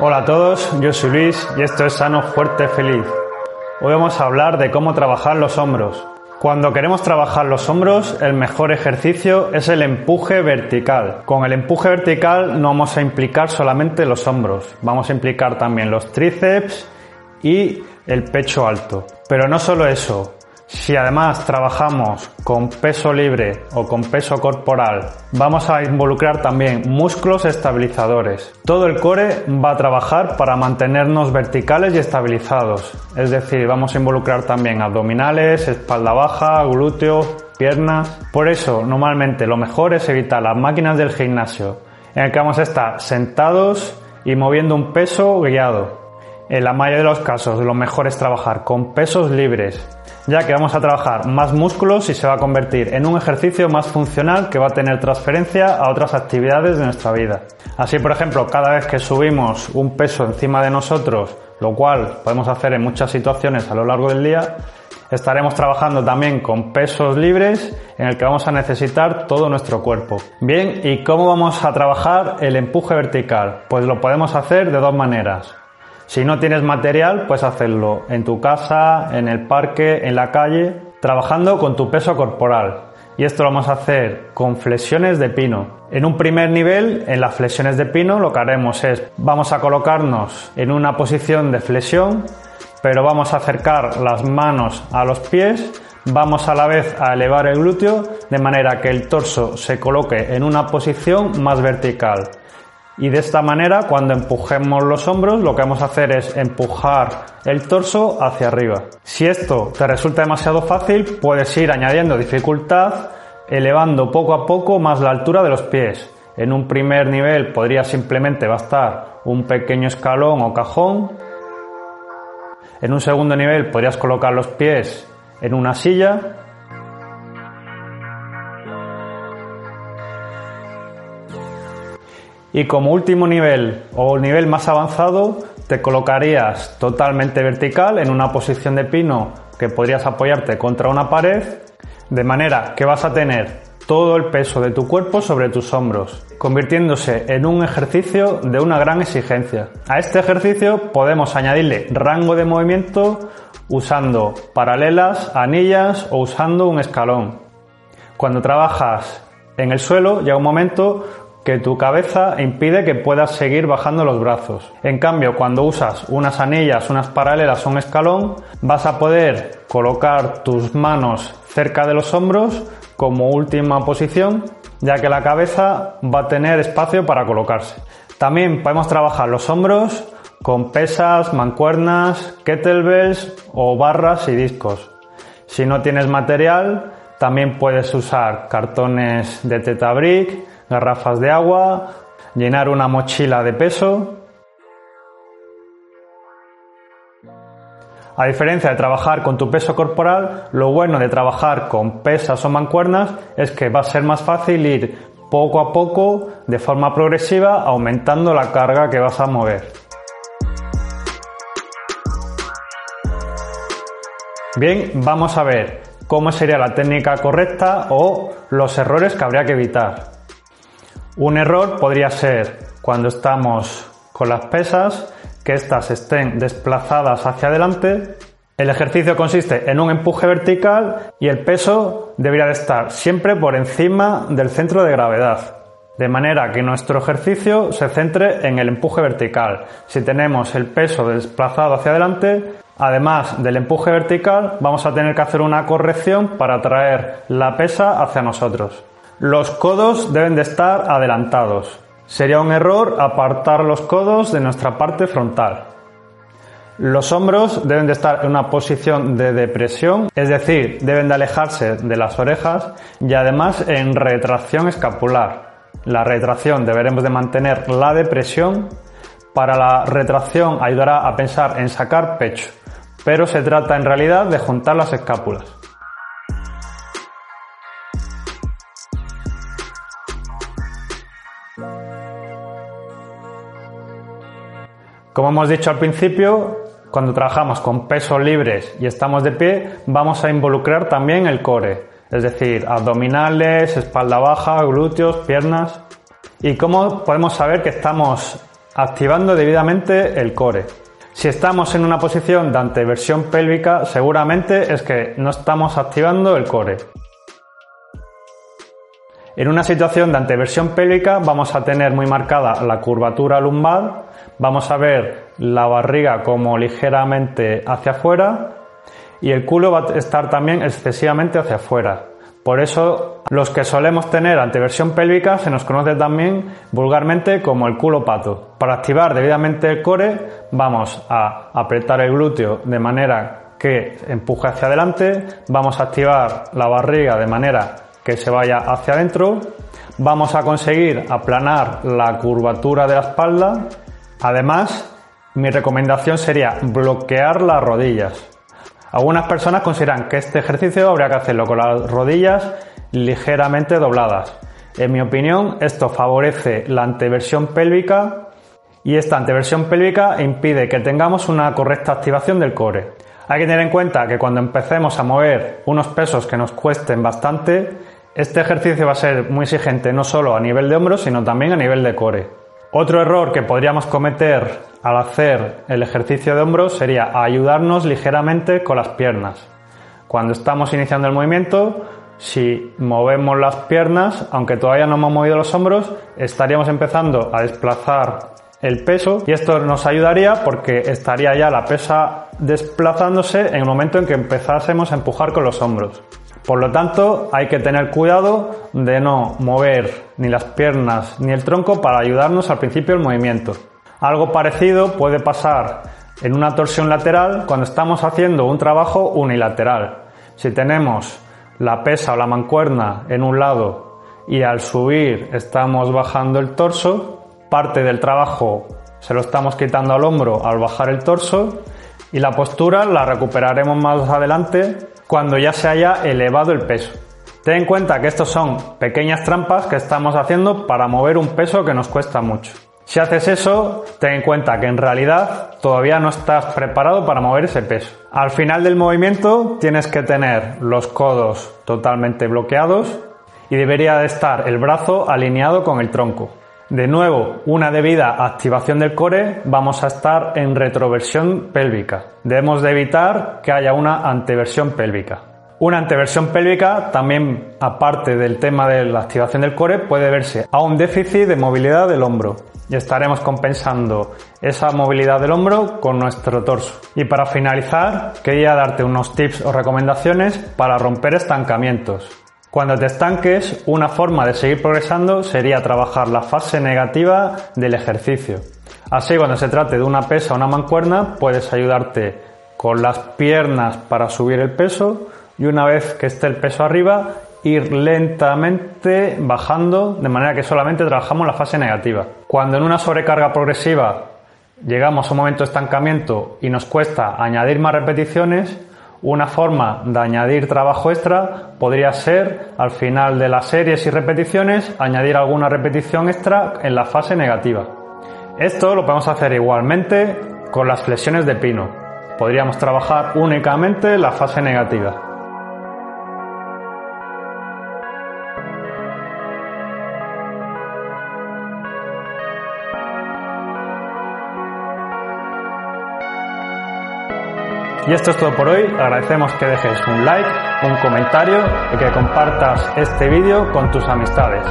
Hola a todos, yo soy Luis y esto es Sano, Fuerte, Feliz. Hoy vamos a hablar de cómo trabajar los hombros. Cuando queremos trabajar los hombros, el mejor ejercicio es el empuje vertical. Con el empuje vertical no vamos a implicar solamente los hombros, vamos a implicar también los tríceps y el pecho alto. Pero no solo eso, si además trabajamos con peso libre o con peso corporal, vamos a involucrar también músculos estabilizadores. Todo el core va a trabajar para mantenernos verticales y estabilizados. Es decir, vamos a involucrar también abdominales, espalda baja, glúteos, piernas. Por eso, normalmente lo mejor es evitar las máquinas del gimnasio, en el que vamos a estar sentados y moviendo un peso guiado. En la mayoría de los casos, lo mejor es trabajar con pesos libres, ya que vamos a trabajar más músculos y se va a convertir en un ejercicio más funcional que va a tener transferencia a otras actividades de nuestra vida. Así, por ejemplo, cada vez que subimos un peso encima de nosotros, lo cual podemos hacer en muchas situaciones a lo largo del día, estaremos trabajando también con pesos libres en el que vamos a necesitar todo nuestro cuerpo. Bien, ¿y cómo vamos a trabajar el empuje vertical? Pues lo podemos hacer de dos maneras. Si no tienes material, puedes hacerlo en tu casa, en el parque, en la calle, trabajando con tu peso corporal. Y esto lo vamos a hacer con flexiones de pino. En un primer nivel, en las flexiones de pino, lo que haremos es, vamos a colocarnos en una posición de flexión, pero vamos a acercar las manos a los pies, vamos a la vez a elevar el glúteo de manera que el torso se coloque en una posición más vertical. Y de esta manera, cuando empujemos los hombros, lo que vamos a hacer es empujar el torso hacia arriba. Si esto te resulta demasiado fácil, puedes ir añadiendo dificultad, elevando poco a poco más la altura de los pies. En un primer nivel podría simplemente bastar un pequeño escalón o cajón. En un segundo nivel podrías colocar los pies en una silla Y como último nivel o nivel más avanzado, te colocarías totalmente vertical en una posición de pino que podrías apoyarte contra una pared, de manera que vas a tener todo el peso de tu cuerpo sobre tus hombros, convirtiéndose en un ejercicio de una gran exigencia. A este ejercicio podemos añadirle rango de movimiento usando paralelas, anillas o usando un escalón. Cuando trabajas en el suelo llega un momento que tu cabeza impide que puedas seguir bajando los brazos. En cambio, cuando usas unas anillas, unas paralelas o un escalón, vas a poder colocar tus manos cerca de los hombros como última posición, ya que la cabeza va a tener espacio para colocarse. También podemos trabajar los hombros con pesas, mancuernas, kettlebells o barras y discos. Si no tienes material, también puedes usar cartones de tetabric, garrafas de agua, llenar una mochila de peso. A diferencia de trabajar con tu peso corporal, lo bueno de trabajar con pesas o mancuernas es que va a ser más fácil ir poco a poco, de forma progresiva, aumentando la carga que vas a mover. Bien, vamos a ver cómo sería la técnica correcta o los errores que habría que evitar. Un error podría ser cuando estamos con las pesas, que éstas estén desplazadas hacia adelante. El ejercicio consiste en un empuje vertical y el peso debería de estar siempre por encima del centro de gravedad. De manera que nuestro ejercicio se centre en el empuje vertical. Si tenemos el peso desplazado hacia adelante, además del empuje vertical, vamos a tener que hacer una corrección para traer la pesa hacia nosotros. Los codos deben de estar adelantados. Sería un error apartar los codos de nuestra parte frontal. Los hombros deben de estar en una posición de depresión, es decir, deben de alejarse de las orejas y además en retracción escapular. La retracción deberemos de mantener la depresión. Para la retracción ayudará a pensar en sacar pecho, pero se trata en realidad de juntar las escápulas. Como hemos dicho al principio, cuando trabajamos con pesos libres y estamos de pie, vamos a involucrar también el core, es decir, abdominales, espalda baja, glúteos, piernas. ¿Y cómo podemos saber que estamos activando debidamente el core? Si estamos en una posición de anteversión pélvica, seguramente es que no estamos activando el core. En una situación de anteversión pélvica vamos a tener muy marcada la curvatura lumbar Vamos a ver la barriga como ligeramente hacia afuera y el culo va a estar también excesivamente hacia afuera. Por eso los que solemos tener anteversión pélvica se nos conoce también vulgarmente como el culo pato. Para activar debidamente el core vamos a apretar el glúteo de manera que empuje hacia adelante, vamos a activar la barriga de manera que se vaya hacia adentro, vamos a conseguir aplanar la curvatura de la espalda Además, mi recomendación sería bloquear las rodillas. Algunas personas consideran que este ejercicio habría que hacerlo con las rodillas ligeramente dobladas. En mi opinión, esto favorece la anteversión pélvica y esta anteversión pélvica impide que tengamos una correcta activación del core. Hay que tener en cuenta que cuando empecemos a mover unos pesos que nos cuesten bastante, este ejercicio va a ser muy exigente no solo a nivel de hombros, sino también a nivel de core. Otro error que podríamos cometer al hacer el ejercicio de hombros sería ayudarnos ligeramente con las piernas. Cuando estamos iniciando el movimiento, si movemos las piernas, aunque todavía no hemos movido los hombros, estaríamos empezando a desplazar el peso y esto nos ayudaría porque estaría ya la pesa desplazándose en el momento en que empezásemos a empujar con los hombros. Por lo tanto, hay que tener cuidado de no mover ni las piernas ni el tronco para ayudarnos al principio del movimiento. Algo parecido puede pasar en una torsión lateral cuando estamos haciendo un trabajo unilateral. Si tenemos la pesa o la mancuerna en un lado y al subir estamos bajando el torso, parte del trabajo se lo estamos quitando al hombro al bajar el torso y la postura la recuperaremos más adelante cuando ya se haya elevado el peso. Ten en cuenta que estos son pequeñas trampas que estamos haciendo para mover un peso que nos cuesta mucho. Si haces eso, ten en cuenta que en realidad todavía no estás preparado para mover ese peso. Al final del movimiento tienes que tener los codos totalmente bloqueados y debería de estar el brazo alineado con el tronco. De nuevo, una debida activación del core, vamos a estar en retroversión pélvica. Debemos de evitar que haya una anteversión pélvica. Una anteversión pélvica también, aparte del tema de la activación del core, puede verse a un déficit de movilidad del hombro y estaremos compensando esa movilidad del hombro con nuestro torso. Y para finalizar, quería darte unos tips o recomendaciones para romper estancamientos. Cuando te estanques, una forma de seguir progresando sería trabajar la fase negativa del ejercicio. Así, cuando se trate de una pesa o una mancuerna, puedes ayudarte con las piernas para subir el peso y una vez que esté el peso arriba, ir lentamente bajando de manera que solamente trabajamos la fase negativa. Cuando en una sobrecarga progresiva llegamos a un momento de estancamiento y nos cuesta añadir más repeticiones, una forma de añadir trabajo extra podría ser al final de las series y repeticiones añadir alguna repetición extra en la fase negativa. Esto lo podemos hacer igualmente con las flexiones de pino. Podríamos trabajar únicamente la fase negativa. Y esto es todo por hoy. Agradecemos que dejes un like, un comentario y que compartas este vídeo con tus amistades.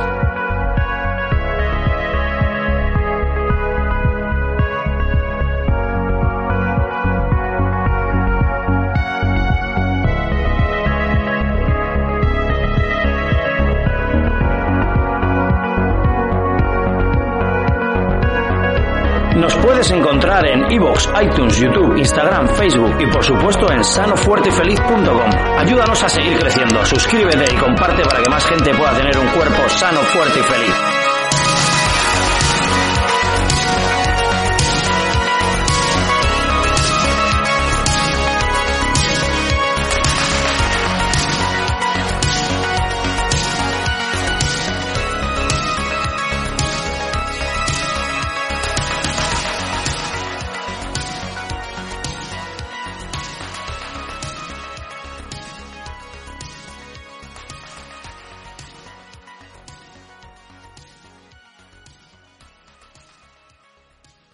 Puedes encontrar en iVoox, iTunes, YouTube, Instagram, Facebook y por supuesto en sanofuertefeliz.com. Ayúdanos a seguir creciendo, suscríbete y comparte para que más gente pueda tener un cuerpo sano, fuerte y feliz.